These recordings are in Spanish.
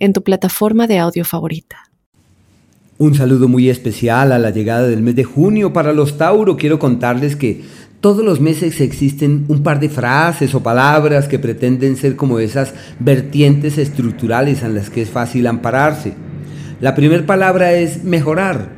en tu plataforma de audio favorita. Un saludo muy especial a la llegada del mes de junio para los Tauro. Quiero contarles que todos los meses existen un par de frases o palabras que pretenden ser como esas vertientes estructurales en las que es fácil ampararse. La primera palabra es mejorar.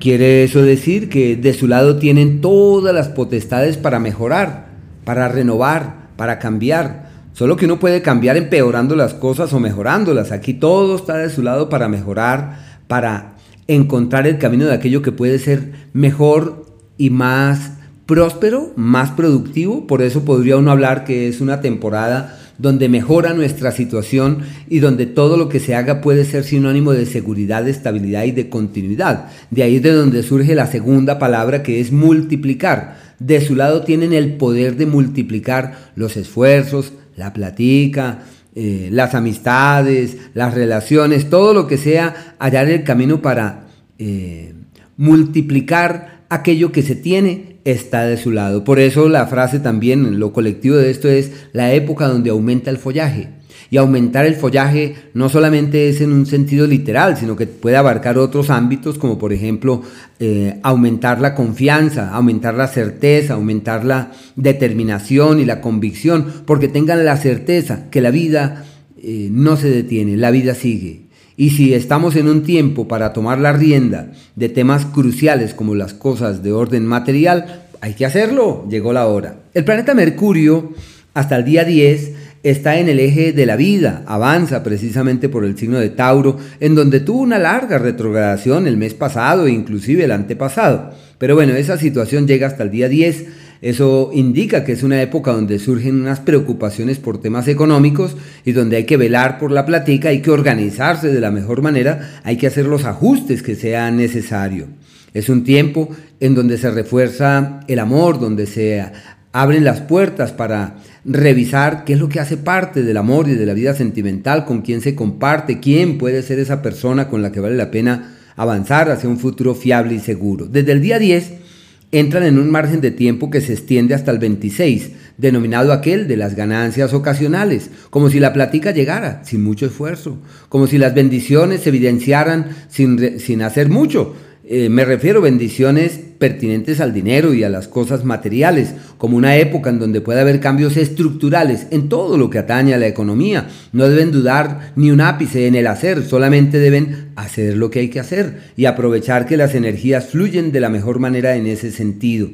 Quiere eso decir que de su lado tienen todas las potestades para mejorar, para renovar, para cambiar. Solo que uno puede cambiar empeorando las cosas o mejorándolas. Aquí todo está de su lado para mejorar, para encontrar el camino de aquello que puede ser mejor y más próspero, más productivo. Por eso podría uno hablar que es una temporada donde mejora nuestra situación y donde todo lo que se haga puede ser sinónimo de seguridad, de estabilidad y de continuidad. De ahí es de donde surge la segunda palabra que es multiplicar. De su lado tienen el poder de multiplicar los esfuerzos, la platica, eh, las amistades, las relaciones, todo lo que sea, hallar el camino para eh, multiplicar aquello que se tiene está de su lado. Por eso la frase también, lo colectivo de esto es la época donde aumenta el follaje. Y aumentar el follaje no solamente es en un sentido literal, sino que puede abarcar otros ámbitos como por ejemplo eh, aumentar la confianza, aumentar la certeza, aumentar la determinación y la convicción, porque tengan la certeza que la vida eh, no se detiene, la vida sigue. Y si estamos en un tiempo para tomar la rienda de temas cruciales como las cosas de orden material, hay que hacerlo, llegó la hora. El planeta Mercurio, hasta el día 10, está en el eje de la vida, avanza precisamente por el signo de Tauro, en donde tuvo una larga retrogradación el mes pasado e inclusive el antepasado. Pero bueno, esa situación llega hasta el día 10. Eso indica que es una época donde surgen unas preocupaciones por temas económicos y donde hay que velar por la platica, hay que organizarse de la mejor manera, hay que hacer los ajustes que sea necesario. Es un tiempo en donde se refuerza el amor, donde se abren las puertas para revisar qué es lo que hace parte del amor y de la vida sentimental, con quién se comparte, quién puede ser esa persona con la que vale la pena avanzar hacia un futuro fiable y seguro. Desde el día 10 entran en un margen de tiempo que se extiende hasta el 26, denominado aquel de las ganancias ocasionales, como si la plática llegara sin mucho esfuerzo, como si las bendiciones se evidenciaran sin, sin hacer mucho, eh, me refiero a bendiciones pertinentes al dinero y a las cosas materiales, como una época en donde puede haber cambios estructurales en todo lo que atañe a la economía. No deben dudar ni un ápice en el hacer, solamente deben hacer lo que hay que hacer y aprovechar que las energías fluyen de la mejor manera en ese sentido.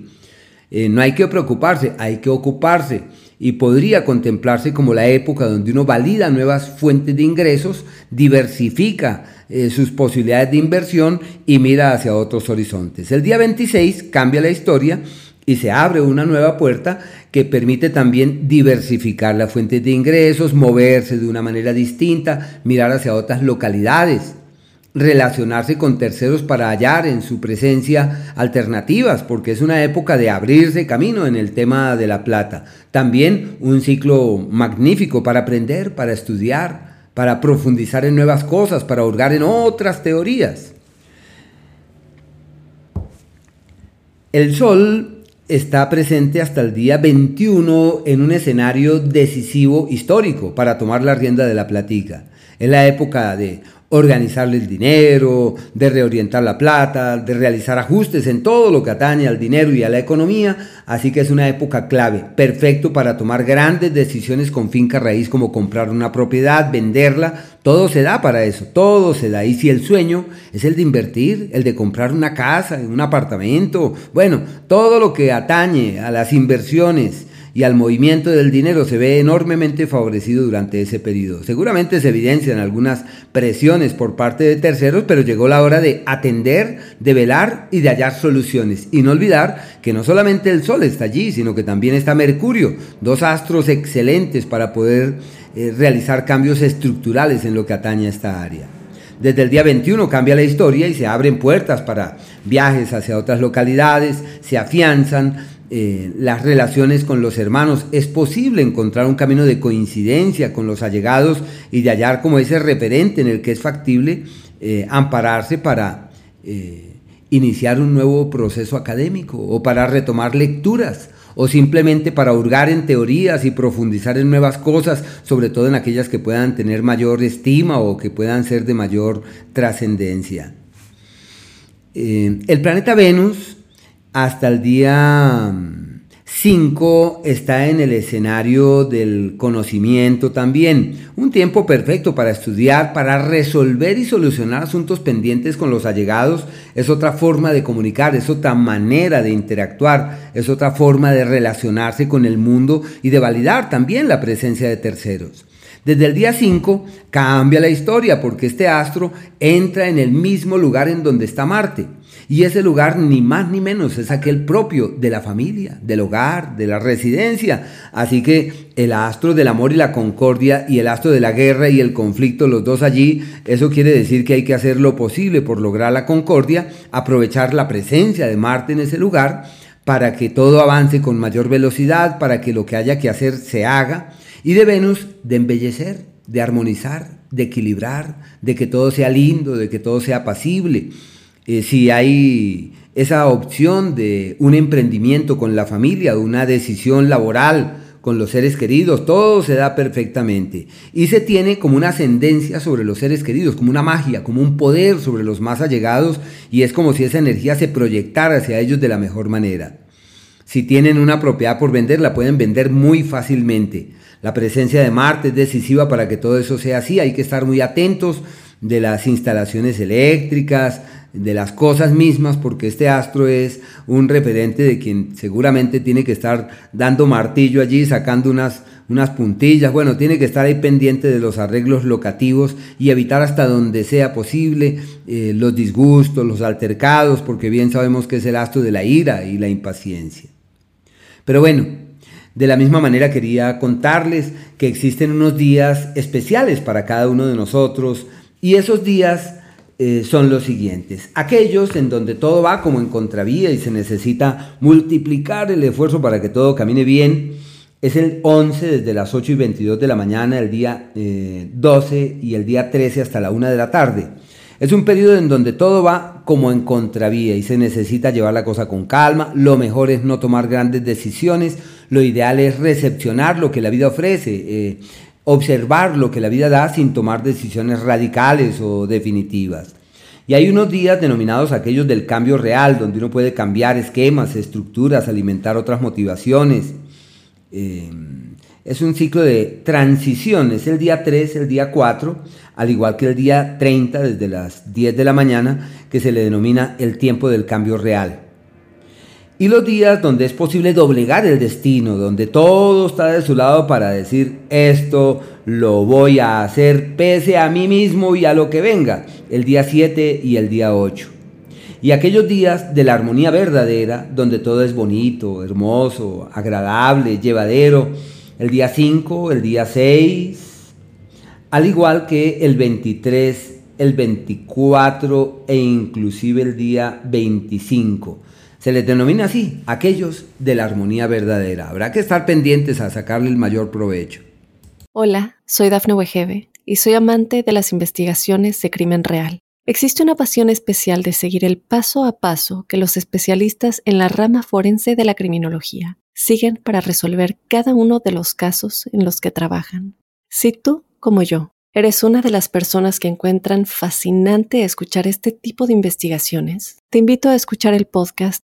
Eh, no hay que preocuparse, hay que ocuparse y podría contemplarse como la época donde uno valida nuevas fuentes de ingresos, diversifica eh, sus posibilidades de inversión y mira hacia otros horizontes. El día 26 cambia la historia y se abre una nueva puerta que permite también diversificar las fuentes de ingresos, moverse de una manera distinta, mirar hacia otras localidades relacionarse con terceros para hallar en su presencia alternativas, porque es una época de abrirse camino en el tema de la plata. También un ciclo magnífico para aprender, para estudiar, para profundizar en nuevas cosas, para hurgar en otras teorías. El Sol está presente hasta el día 21 en un escenario decisivo histórico para tomar la rienda de la platica. Es la época de organizarle el dinero, de reorientar la plata, de realizar ajustes en todo lo que atañe al dinero y a la economía, así que es una época clave, perfecto para tomar grandes decisiones con finca raíz como comprar una propiedad, venderla, todo se da para eso, todo se da. Y si el sueño es el de invertir, el de comprar una casa, un apartamento, bueno, todo lo que atañe a las inversiones, y al movimiento del dinero se ve enormemente favorecido durante ese periodo. Seguramente se evidencian algunas presiones por parte de terceros, pero llegó la hora de atender, de velar y de hallar soluciones. Y no olvidar que no solamente el Sol está allí, sino que también está Mercurio, dos astros excelentes para poder eh, realizar cambios estructurales en lo que atañe a esta área. Desde el día 21 cambia la historia y se abren puertas para viajes hacia otras localidades, se afianzan eh, las relaciones con los hermanos. Es posible encontrar un camino de coincidencia con los allegados y de hallar como ese referente en el que es factible eh, ampararse para eh, iniciar un nuevo proceso académico o para retomar lecturas o simplemente para hurgar en teorías y profundizar en nuevas cosas, sobre todo en aquellas que puedan tener mayor estima o que puedan ser de mayor trascendencia. El planeta Venus hasta el día 5 está en el escenario del conocimiento también. Un tiempo perfecto para estudiar, para resolver y solucionar asuntos pendientes con los allegados. Es otra forma de comunicar, es otra manera de interactuar, es otra forma de relacionarse con el mundo y de validar también la presencia de terceros. Desde el día 5 cambia la historia porque este astro entra en el mismo lugar en donde está Marte. Y ese lugar ni más ni menos es aquel propio de la familia, del hogar, de la residencia. Así que el astro del amor y la concordia y el astro de la guerra y el conflicto, los dos allí, eso quiere decir que hay que hacer lo posible por lograr la concordia, aprovechar la presencia de Marte en ese lugar para que todo avance con mayor velocidad, para que lo que haya que hacer se haga y de Venus de embellecer, de armonizar, de equilibrar, de que todo sea lindo, de que todo sea pasible. Eh, si hay esa opción de un emprendimiento con la familia, una decisión laboral con los seres queridos, todo se da perfectamente. Y se tiene como una ascendencia sobre los seres queridos, como una magia, como un poder sobre los más allegados, y es como si esa energía se proyectara hacia ellos de la mejor manera. Si tienen una propiedad por vender, la pueden vender muy fácilmente. La presencia de Marte es decisiva para que todo eso sea así. Hay que estar muy atentos de las instalaciones eléctricas, de las cosas mismas, porque este astro es un referente de quien seguramente tiene que estar dando martillo allí, sacando unas, unas puntillas. Bueno, tiene que estar ahí pendiente de los arreglos locativos y evitar hasta donde sea posible eh, los disgustos, los altercados, porque bien sabemos que es el astro de la ira y la impaciencia. Pero bueno, de la misma manera quería contarles que existen unos días especiales para cada uno de nosotros y esos días eh, son los siguientes. Aquellos en donde todo va como en contravía y se necesita multiplicar el esfuerzo para que todo camine bien. Es el 11 desde las 8 y 22 de la mañana, el día 12 eh, y el día 13 hasta la 1 de la tarde. Es un periodo en donde todo va como en contravía y se necesita llevar la cosa con calma. Lo mejor es no tomar grandes decisiones. Lo ideal es recepcionar lo que la vida ofrece, eh, observar lo que la vida da sin tomar decisiones radicales o definitivas. Y hay unos días denominados aquellos del cambio real, donde uno puede cambiar esquemas, estructuras, alimentar otras motivaciones. Eh, es un ciclo de transición, es el día 3, el día 4, al igual que el día 30 desde las 10 de la mañana, que se le denomina el tiempo del cambio real. Y los días donde es posible doblegar el destino, donde todo está de su lado para decir esto lo voy a hacer pese a mí mismo y a lo que venga, el día 7 y el día 8. Y aquellos días de la armonía verdadera, donde todo es bonito, hermoso, agradable, llevadero, el día 5, el día 6, al igual que el 23, el 24 e inclusive el día 25. Se les denomina así, aquellos de la armonía verdadera. Habrá que estar pendientes a sacarle el mayor provecho. Hola, soy Dafne Wegebe y soy amante de las investigaciones de crimen real. Existe una pasión especial de seguir el paso a paso que los especialistas en la rama forense de la criminología siguen para resolver cada uno de los casos en los que trabajan. Si tú, como yo, eres una de las personas que encuentran fascinante escuchar este tipo de investigaciones, te invito a escuchar el podcast